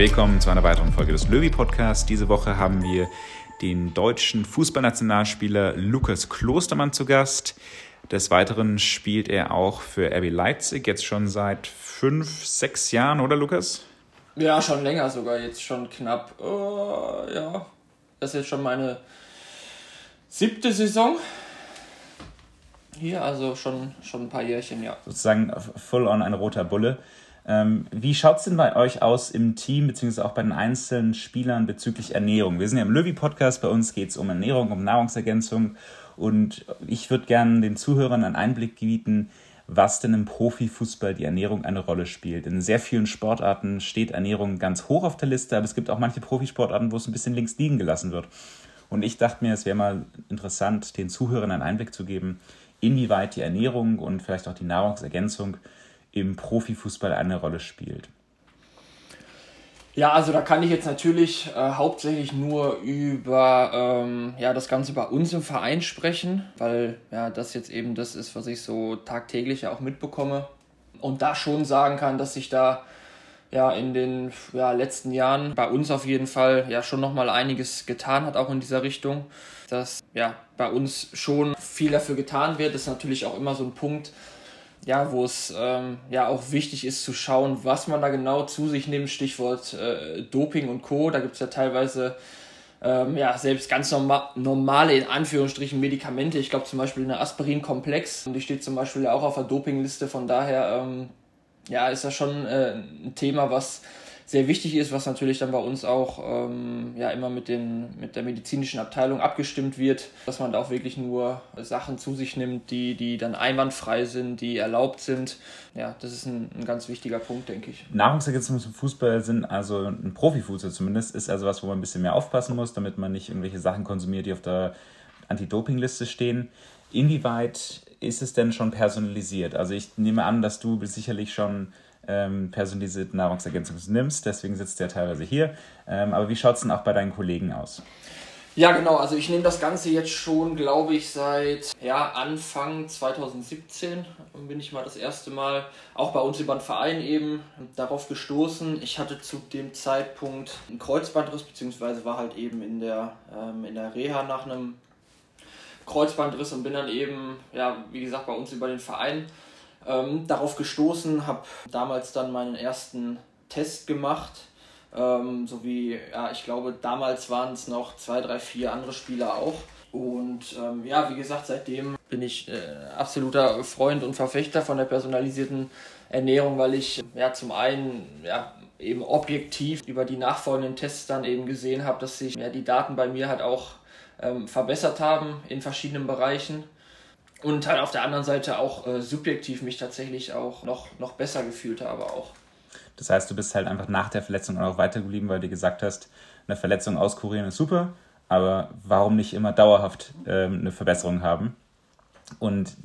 Willkommen zu einer weiteren Folge des Löwy Podcasts. Diese Woche haben wir den deutschen Fußballnationalspieler Lukas Klostermann zu Gast. Des Weiteren spielt er auch für RB Leipzig, jetzt schon seit fünf, sechs Jahren, oder Lukas? Ja, schon länger sogar, jetzt schon knapp. Uh, ja, das ist jetzt schon meine siebte Saison. Hier, also schon, schon ein paar Jährchen, ja. Sozusagen full on ein roter Bulle. Ähm, wie schaut es denn bei euch aus im Team, beziehungsweise auch bei den einzelnen Spielern bezüglich Ernährung? Wir sind ja im Löwy-Podcast, bei uns geht es um Ernährung, um Nahrungsergänzung und ich würde gerne den Zuhörern einen Einblick bieten, was denn im Profifußball die Ernährung eine Rolle spielt. In sehr vielen Sportarten steht Ernährung ganz hoch auf der Liste, aber es gibt auch manche Profisportarten, wo es ein bisschen links liegen gelassen wird. Und ich dachte mir, es wäre mal interessant, den Zuhörern einen Einblick zu geben, inwieweit die Ernährung und vielleicht auch die Nahrungsergänzung im Profifußball eine Rolle spielt. Ja, also da kann ich jetzt natürlich äh, hauptsächlich nur über ähm, ja, das Ganze bei uns im Verein sprechen, weil ja, das jetzt eben das ist, was ich so tagtäglich auch mitbekomme. Und da schon sagen kann, dass sich da ja in den ja, letzten Jahren bei uns auf jeden Fall ja schon nochmal einiges getan hat, auch in dieser Richtung. Dass ja bei uns schon viel dafür getan wird, ist natürlich auch immer so ein Punkt, ja, wo es ähm, ja auch wichtig ist zu schauen, was man da genau zu sich nimmt, Stichwort äh, Doping und Co. Da gibt es ja teilweise ähm, ja, selbst ganz norma normale, in Anführungsstrichen, Medikamente. Ich glaube zum Beispiel eine Aspirin-Komplex, die steht zum Beispiel auch auf der Dopingliste. Von daher ähm, ja, ist das schon äh, ein Thema, was sehr wichtig ist, was natürlich dann bei uns auch ähm, ja, immer mit, den, mit der medizinischen Abteilung abgestimmt wird, dass man da auch wirklich nur Sachen zu sich nimmt, die, die dann einwandfrei sind, die erlaubt sind. Ja, das ist ein, ein ganz wichtiger Punkt, denke ich. Nahrungsergänzungen zum Fußball sind also ein Profifußball zumindest, ist also was, wo man ein bisschen mehr aufpassen muss, damit man nicht irgendwelche Sachen konsumiert, die auf der Anti-Doping-Liste stehen. Inwieweit ist es denn schon personalisiert? Also ich nehme an, dass du sicherlich schon ähm, personalisierte Nahrungsergänzung nimmst. Deswegen sitzt der teilweise hier. Ähm, aber wie schaut es denn auch bei deinen Kollegen aus? Ja, genau. Also ich nehme das Ganze jetzt schon, glaube ich, seit ja, Anfang 2017 bin ich mal das erste Mal auch bei uns über den Verein eben darauf gestoßen. Ich hatte zu dem Zeitpunkt einen Kreuzbandriss, beziehungsweise war halt eben in der, ähm, in der Reha nach einem Kreuzbandriss und bin dann eben, ja, wie gesagt, bei uns über den Verein ähm, darauf gestoßen, habe damals dann meinen ersten Test gemacht. Ähm, so wie, ja, ich glaube, damals waren es noch zwei, drei, vier andere Spieler auch. Und ähm, ja, wie gesagt, seitdem bin ich äh, absoluter Freund und Verfechter von der personalisierten Ernährung, weil ich ja zum einen ja, eben objektiv über die nachfolgenden Tests dann eben gesehen habe, dass sich ja, die Daten bei mir halt auch ähm, verbessert haben in verschiedenen Bereichen und halt auf der anderen Seite auch äh, subjektiv mich tatsächlich auch noch, noch besser gefühlt habe auch. Das heißt, du bist halt einfach nach der Verletzung auch weitergeblieben, weil du gesagt hast, eine Verletzung auskurieren ist super, aber warum nicht immer dauerhaft ähm, eine Verbesserung haben? Und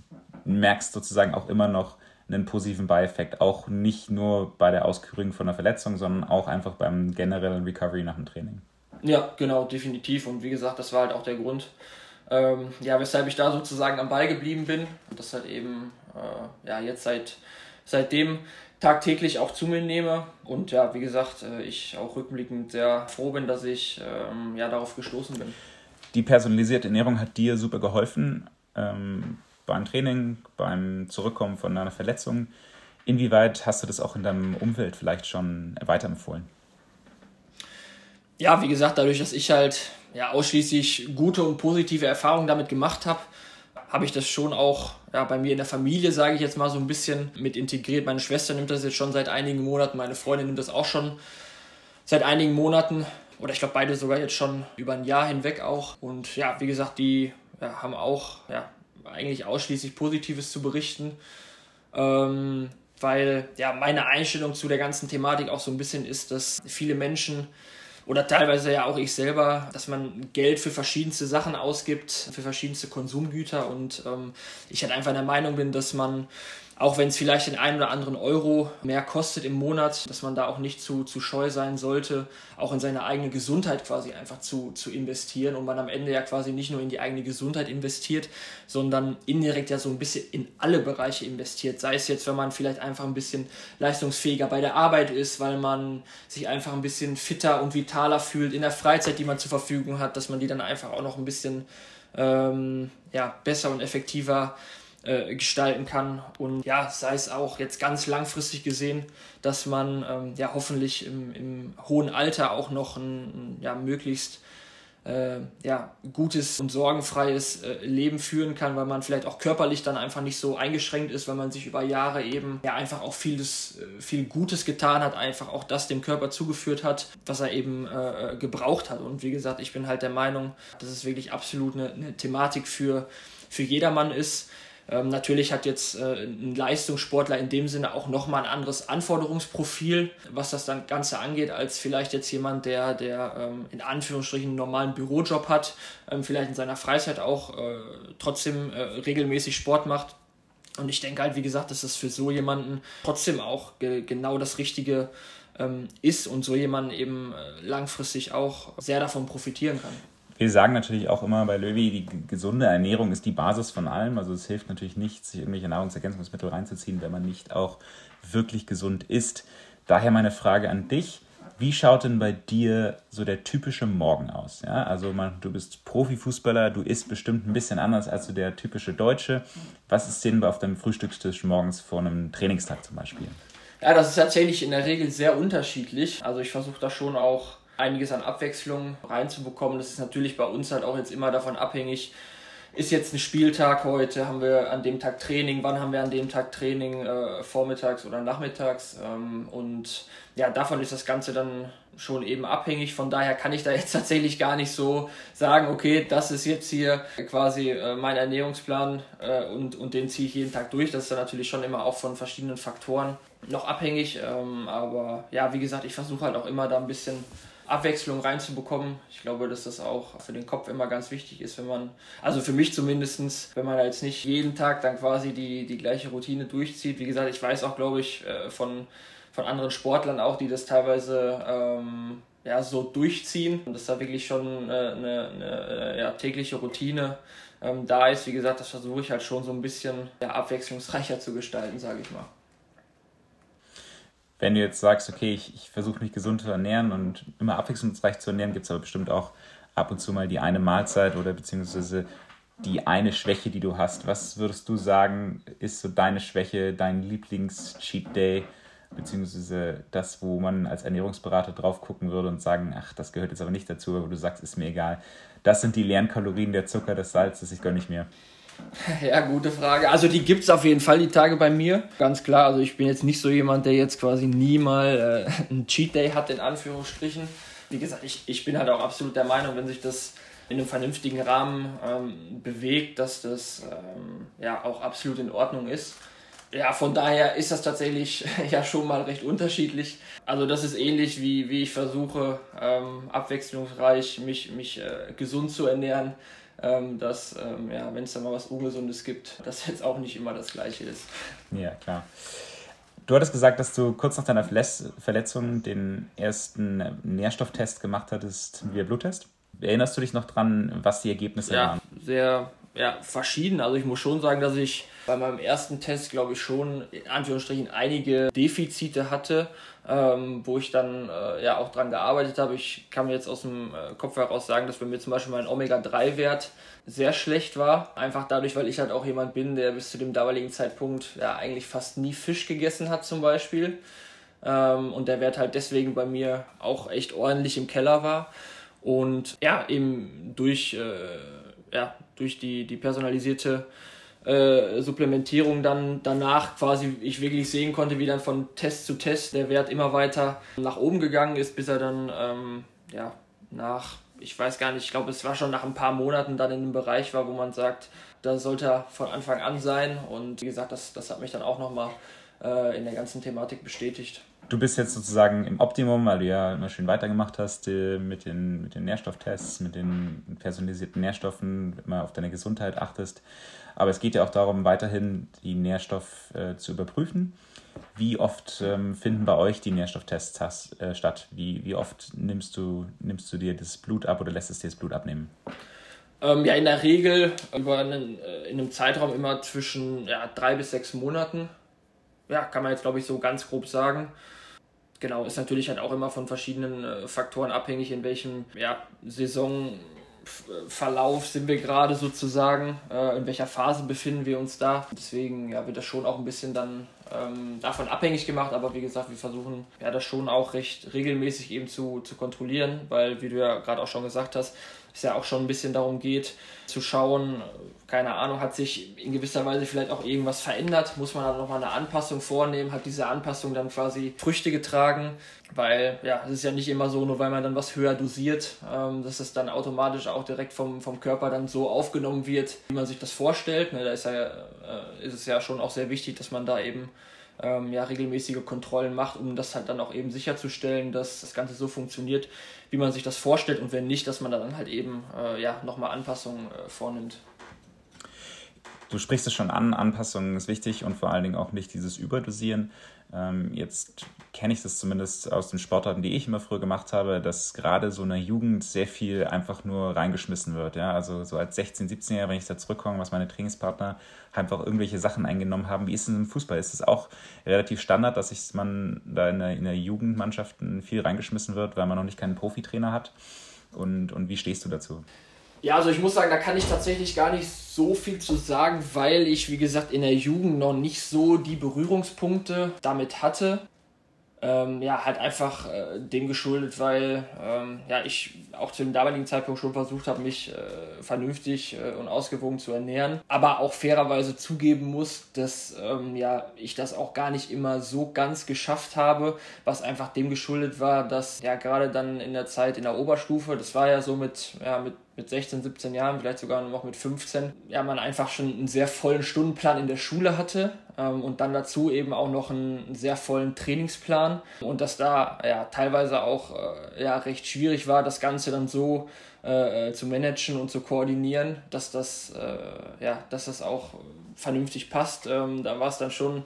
merkst sozusagen auch immer noch einen positiven Beieffekt, auch nicht nur bei der Auskurierung von einer Verletzung, sondern auch einfach beim generellen Recovery nach dem Training. Ja, genau, definitiv. Und wie gesagt, das war halt auch der Grund, ähm, ja, weshalb ich da sozusagen am Ball geblieben bin und das halt eben äh, ja, jetzt seit, seitdem tagtäglich auch zu mir nehme. Und ja, wie gesagt, äh, ich auch rückblickend sehr froh bin, dass ich ähm, ja, darauf gestoßen bin. Die personalisierte Ernährung hat dir super geholfen ähm, beim Training, beim Zurückkommen von einer Verletzung. Inwieweit hast du das auch in deinem Umfeld vielleicht schon weiterempfohlen? Ja, wie gesagt, dadurch, dass ich halt ja, ausschließlich gute und positive Erfahrungen damit gemacht habe, habe ich das schon auch ja, bei mir in der Familie, sage ich jetzt mal, so ein bisschen mit integriert. Meine Schwester nimmt das jetzt schon seit einigen Monaten, meine Freundin nimmt das auch schon seit einigen Monaten. Oder ich glaube, beide sogar jetzt schon über ein Jahr hinweg auch. Und ja, wie gesagt, die ja, haben auch ja, eigentlich ausschließlich Positives zu berichten. Ähm, weil ja meine Einstellung zu der ganzen Thematik auch so ein bisschen ist, dass viele Menschen oder teilweise ja auch ich selber, dass man Geld für verschiedenste Sachen ausgibt, für verschiedenste Konsumgüter. Und ähm, ich halt einfach der Meinung bin, dass man auch wenn es vielleicht den einen oder anderen Euro mehr kostet im Monat, dass man da auch nicht zu, zu scheu sein sollte, auch in seine eigene Gesundheit quasi einfach zu, zu investieren und man am Ende ja quasi nicht nur in die eigene Gesundheit investiert, sondern indirekt ja so ein bisschen in alle Bereiche investiert. Sei es jetzt, wenn man vielleicht einfach ein bisschen leistungsfähiger bei der Arbeit ist, weil man sich einfach ein bisschen fitter und vitaler fühlt in der Freizeit, die man zur Verfügung hat, dass man die dann einfach auch noch ein bisschen ähm, ja, besser und effektiver gestalten kann. Und ja, sei es auch jetzt ganz langfristig gesehen, dass man ähm, ja hoffentlich im, im, hohen Alter auch noch ein, ja, möglichst äh, ja, gutes und sorgenfreies äh, Leben führen kann, weil man vielleicht auch körperlich dann einfach nicht so eingeschränkt ist, weil man sich über Jahre eben ja einfach auch vieles, äh, viel Gutes getan hat, einfach auch das dem Körper zugeführt hat, was er eben äh, gebraucht hat. Und wie gesagt, ich bin halt der Meinung, dass es wirklich absolut eine, eine Thematik für, für jedermann ist. Ähm, natürlich hat jetzt äh, ein Leistungssportler in dem Sinne auch nochmal ein anderes Anforderungsprofil, was das dann Ganze angeht, als vielleicht jetzt jemand, der, der ähm, in Anführungsstrichen einen normalen Bürojob hat, ähm, vielleicht in seiner Freizeit auch äh, trotzdem äh, regelmäßig Sport macht. Und ich denke halt, wie gesagt, dass das für so jemanden trotzdem auch ge genau das Richtige ähm, ist und so jemanden eben äh, langfristig auch sehr davon profitieren kann wir sagen natürlich auch immer bei Löwy, die gesunde Ernährung ist die Basis von allem. Also es hilft natürlich nicht, sich irgendwelche Nahrungsergänzungsmittel reinzuziehen, wenn man nicht auch wirklich gesund ist. Daher meine Frage an dich. Wie schaut denn bei dir so der typische Morgen aus? Ja, also man, du bist Profifußballer, du isst bestimmt ein bisschen anders als so der typische Deutsche. Was ist denn auf deinem Frühstückstisch morgens vor einem Trainingstag zum Beispiel? Ja, das ist tatsächlich in der Regel sehr unterschiedlich. Also ich versuche da schon auch einiges an Abwechslung reinzubekommen. Das ist natürlich bei uns halt auch jetzt immer davon abhängig, ist jetzt ein Spieltag heute, haben wir an dem Tag Training, wann haben wir an dem Tag Training, äh, vormittags oder nachmittags. Ähm, und ja, davon ist das Ganze dann schon eben abhängig. Von daher kann ich da jetzt tatsächlich gar nicht so sagen, okay, das ist jetzt hier quasi äh, mein Ernährungsplan äh, und, und den ziehe ich jeden Tag durch. Das ist dann natürlich schon immer auch von verschiedenen Faktoren noch abhängig. Ähm, aber ja, wie gesagt, ich versuche halt auch immer da ein bisschen Abwechslung reinzubekommen. Ich glaube, dass das auch für den Kopf immer ganz wichtig ist, wenn man, also für mich zumindest, wenn man jetzt nicht jeden Tag dann quasi die, die gleiche Routine durchzieht. Wie gesagt, ich weiß auch, glaube ich, äh, von, von anderen Sportlern auch, die das teilweise ähm, ja, so durchziehen und dass da wirklich schon eine, eine, eine ja, tägliche Routine ähm, da ist. Wie gesagt, das versuche ich halt schon so ein bisschen ja, abwechslungsreicher zu gestalten, sage ich mal wenn du jetzt sagst, okay, ich, ich versuche mich gesund zu ernähren und immer abwechslungsreich zu ernähren, gibt es aber bestimmt auch ab und zu mal die eine Mahlzeit oder beziehungsweise die eine Schwäche, die du hast. Was würdest du sagen, ist so deine Schwäche, dein Lieblings-Cheat Day, beziehungsweise das, wo man als Ernährungsberater drauf gucken würde und sagen, ach, das gehört jetzt aber nicht dazu, aber du sagst, ist mir egal. Das sind die leeren Kalorien, der Zucker, das Salz, das ich gönne nicht mehr. Ja, gute Frage. Also die gibt es auf jeden Fall die Tage bei mir. Ganz klar, also ich bin jetzt nicht so jemand, der jetzt quasi nie mal äh, einen Cheat Day hat, in Anführungsstrichen. Wie gesagt, ich, ich bin halt auch absolut der Meinung, wenn sich das in einem vernünftigen Rahmen ähm, bewegt, dass das ähm, ja auch absolut in Ordnung ist. Ja, von daher ist das tatsächlich ja schon mal recht unterschiedlich. Also das ist ähnlich wie, wie ich versuche, ähm, abwechslungsreich mich, mich äh, gesund zu ernähren ähm, dass, ähm, ja, wenn es da mal was Ungesundes gibt, dass jetzt auch nicht immer das Gleiche ist. Ja, klar. Du hattest gesagt, dass du kurz nach deiner Verletzung den ersten Nährstofftest gemacht hattest via Bluttest. Erinnerst du dich noch dran, was die Ergebnisse ja, waren? Sehr ja, verschieden. Also ich muss schon sagen, dass ich bei meinem ersten Test, glaube ich, schon in Anführungsstrichen einige Defizite hatte, ähm, wo ich dann äh, ja auch dran gearbeitet habe. Ich kann mir jetzt aus dem äh, Kopf heraus sagen, dass bei mir zum Beispiel mein Omega-3-Wert sehr schlecht war. Einfach dadurch, weil ich halt auch jemand bin, der bis zu dem damaligen Zeitpunkt ja eigentlich fast nie Fisch gegessen hat zum Beispiel. Ähm, und der Wert halt deswegen bei mir auch echt ordentlich im Keller war. Und ja, eben durch, äh, ja, durch die, die personalisierte äh, Supplementierung dann danach quasi ich wirklich sehen konnte, wie dann von Test zu Test der Wert immer weiter nach oben gegangen ist, bis er dann ähm, ja, nach, ich weiß gar nicht, ich glaube, es war schon nach ein paar Monaten dann in einem Bereich war, wo man sagt, da sollte er von Anfang an sein. Und wie gesagt, das, das hat mich dann auch nochmal äh, in der ganzen Thematik bestätigt. Du bist jetzt sozusagen im Optimum, weil du ja immer schön weitergemacht hast äh, mit den, mit den Nährstofftests, mit den personalisierten Nährstoffen, immer auf deine Gesundheit achtest. Aber es geht ja auch darum, weiterhin die Nährstoff äh, zu überprüfen. Wie oft ähm, finden bei euch die Nährstofftests has, äh, statt? Wie, wie oft nimmst du, nimmst du dir das Blut ab oder lässt es dir das Blut abnehmen? Ähm, ja, in der Regel über einen, äh, in einem Zeitraum immer zwischen ja, drei bis sechs Monaten. Ja, kann man jetzt glaube ich so ganz grob sagen genau, ist natürlich halt auch immer von verschiedenen äh, Faktoren abhängig, in welchem ja, Saisonverlauf sind wir gerade sozusagen, äh, in welcher Phase befinden wir uns da. Deswegen ja, wird das schon auch ein bisschen dann ähm, davon abhängig gemacht, aber wie gesagt, wir versuchen ja das schon auch recht regelmäßig eben zu, zu kontrollieren, weil wie du ja gerade auch schon gesagt hast, es ja auch schon ein bisschen darum geht, zu schauen, keine Ahnung, hat sich in gewisser Weise vielleicht auch irgendwas verändert, muss man dann nochmal eine Anpassung vornehmen, hat diese Anpassung dann quasi Früchte getragen, weil ja, es ist ja nicht immer so, nur weil man dann was höher dosiert, ähm, dass es dann automatisch auch direkt vom, vom Körper dann so aufgenommen wird, wie man sich das vorstellt. Ne, da ist, ja, äh, ist es ja schon auch sehr wichtig, dass man da eben ähm, ja, regelmäßige Kontrollen macht, um das halt dann auch eben sicherzustellen, dass das Ganze so funktioniert, wie man sich das vorstellt und wenn nicht, dass man dann halt eben äh, ja, nochmal Anpassungen äh, vornimmt. Du sprichst es schon an, Anpassungen ist wichtig und vor allen Dingen auch nicht dieses Überdosieren. Ähm, jetzt kenne ich das zumindest aus den Sportarten, die ich immer früher gemacht habe, dass gerade so in der Jugend sehr viel einfach nur reingeschmissen wird. Ja? Also so als 16-, 17-Jähriger, wenn ich da zurückkomme, was meine Trainingspartner einfach irgendwelche Sachen eingenommen haben. Wie ist es im Fußball? Ist es auch relativ Standard, dass sich man da in der, in der Jugendmannschaften viel reingeschmissen wird, weil man noch nicht keinen Profitrainer hat? Und, und wie stehst du dazu? Ja, also ich muss sagen, da kann ich tatsächlich gar nicht so viel zu sagen, weil ich, wie gesagt, in der Jugend noch nicht so die Berührungspunkte damit hatte. Ähm, ja, halt einfach äh, dem geschuldet, weil ähm, ja, ich auch zu dem damaligen Zeitpunkt schon versucht habe, mich äh, vernünftig äh, und ausgewogen zu ernähren, aber auch fairerweise zugeben muss, dass ähm, ja, ich das auch gar nicht immer so ganz geschafft habe, was einfach dem geschuldet war, dass ja gerade dann in der Zeit in der Oberstufe, das war ja so mit, ja, mit mit 16, 17 Jahren, vielleicht sogar noch mit 15, ja, man einfach schon einen sehr vollen Stundenplan in der Schule hatte ähm, und dann dazu eben auch noch einen sehr vollen Trainingsplan und dass da ja teilweise auch äh, ja, recht schwierig war, das Ganze dann so äh, äh zu managen und zu koordinieren, dass das, äh, ja, dass das auch vernünftig passt. Ähm, da war es dann schon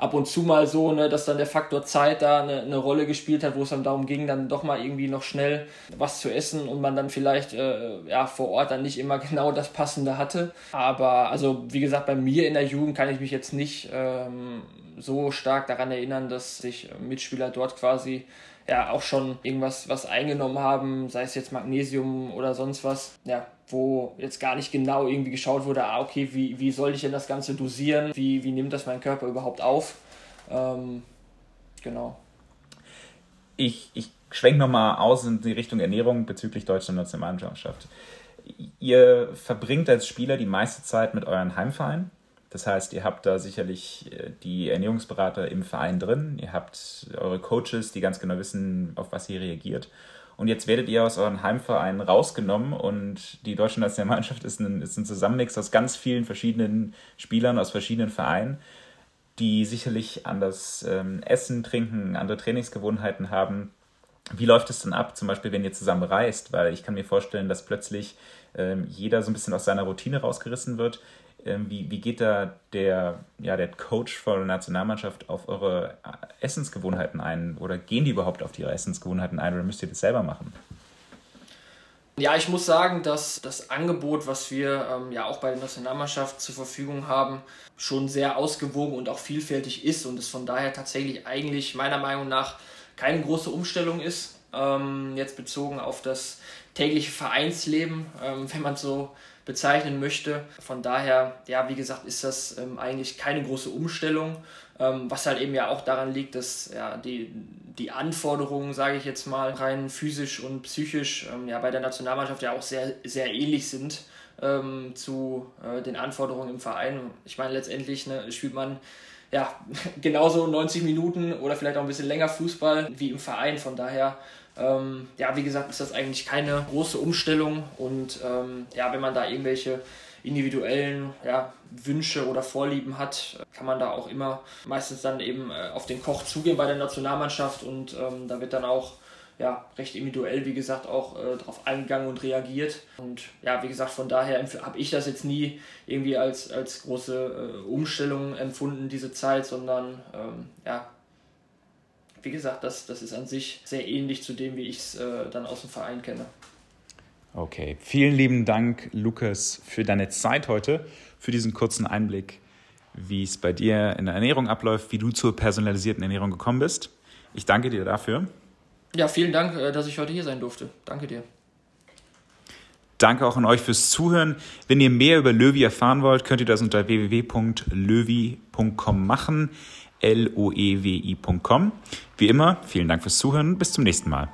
ab und zu mal so, ne, dass dann der Faktor Zeit da eine, eine Rolle gespielt hat, wo es dann darum ging, dann doch mal irgendwie noch schnell was zu essen und man dann vielleicht äh, ja, vor Ort dann nicht immer genau das Passende hatte. Aber also wie gesagt, bei mir in der Jugend kann ich mich jetzt nicht ähm, so stark daran erinnern, dass sich Mitspieler dort quasi ja auch schon irgendwas was eingenommen haben, sei es jetzt Magnesium oder sonst was. Ja, wo jetzt gar nicht genau irgendwie geschaut wurde, ah, okay, wie, wie soll ich denn das Ganze dosieren? Wie, wie nimmt das mein Körper überhaupt auf? Ähm, genau. Ich, ich schwenke nochmal aus in die Richtung Ernährung bezüglich deutscher Nationalmannschaft. Ihr verbringt als Spieler die meiste Zeit mit euren Heimvereinen. Das heißt, ihr habt da sicherlich äh, die Ernährungsberater im Verein drin. Ihr habt eure Coaches, die ganz genau wissen, auf was ihr reagiert. Und jetzt werdet ihr aus euren Heimvereinen rausgenommen und die deutsche Nationalmannschaft ist ein, ist ein Zusammenmix aus ganz vielen verschiedenen Spielern aus verschiedenen Vereinen, die sicherlich anders ähm, essen, trinken, andere Trainingsgewohnheiten haben. Wie läuft es denn ab, zum Beispiel, wenn ihr zusammen reist? Weil ich kann mir vorstellen, dass plötzlich ähm, jeder so ein bisschen aus seiner Routine rausgerissen wird. Ähm, wie, wie geht da der, ja, der Coach von der Nationalmannschaft auf eure Essensgewohnheiten ein? Oder gehen die überhaupt auf ihre Essensgewohnheiten ein oder müsst ihr das selber machen? Ja, ich muss sagen, dass das Angebot, was wir ähm, ja auch bei der Nationalmannschaft zur Verfügung haben, schon sehr ausgewogen und auch vielfältig ist und es von daher tatsächlich eigentlich meiner Meinung nach keine große Umstellung ist. Ähm, jetzt bezogen auf das tägliche Vereinsleben, ähm, wenn man so bezeichnen möchte. Von daher, ja, wie gesagt, ist das ähm, eigentlich keine große Umstellung, ähm, was halt eben ja auch daran liegt, dass ja, die, die Anforderungen, sage ich jetzt mal, rein physisch und psychisch ähm, ja, bei der Nationalmannschaft ja auch sehr, sehr ähnlich sind ähm, zu äh, den Anforderungen im Verein. Ich meine, letztendlich ne, spielt man ja, genauso 90 Minuten oder vielleicht auch ein bisschen länger Fußball wie im Verein. Von daher ähm, ja, wie gesagt, ist das eigentlich keine große Umstellung und ähm, ja, wenn man da irgendwelche individuellen ja, Wünsche oder Vorlieben hat, kann man da auch immer meistens dann eben äh, auf den Koch zugehen bei der Nationalmannschaft und ähm, da wird dann auch ja, recht individuell, wie gesagt, auch äh, darauf eingegangen und reagiert. Und ja, wie gesagt, von daher habe ich das jetzt nie irgendwie als, als große äh, Umstellung empfunden, diese Zeit, sondern ähm, ja, wie gesagt, das, das ist an sich sehr ähnlich zu dem, wie ich es äh, dann aus dem Verein kenne. Okay, vielen lieben Dank, Lukas, für deine Zeit heute, für diesen kurzen Einblick, wie es bei dir in der Ernährung abläuft, wie du zur personalisierten Ernährung gekommen bist. Ich danke dir dafür. Ja, vielen Dank, äh, dass ich heute hier sein durfte. Danke dir. Danke auch an euch fürs Zuhören. Wenn ihr mehr über Löwy erfahren wollt, könnt ihr das unter www.löwy.com machen. L-O-E-W-I.com. Wie immer, vielen Dank fürs Zuhören. Bis zum nächsten Mal.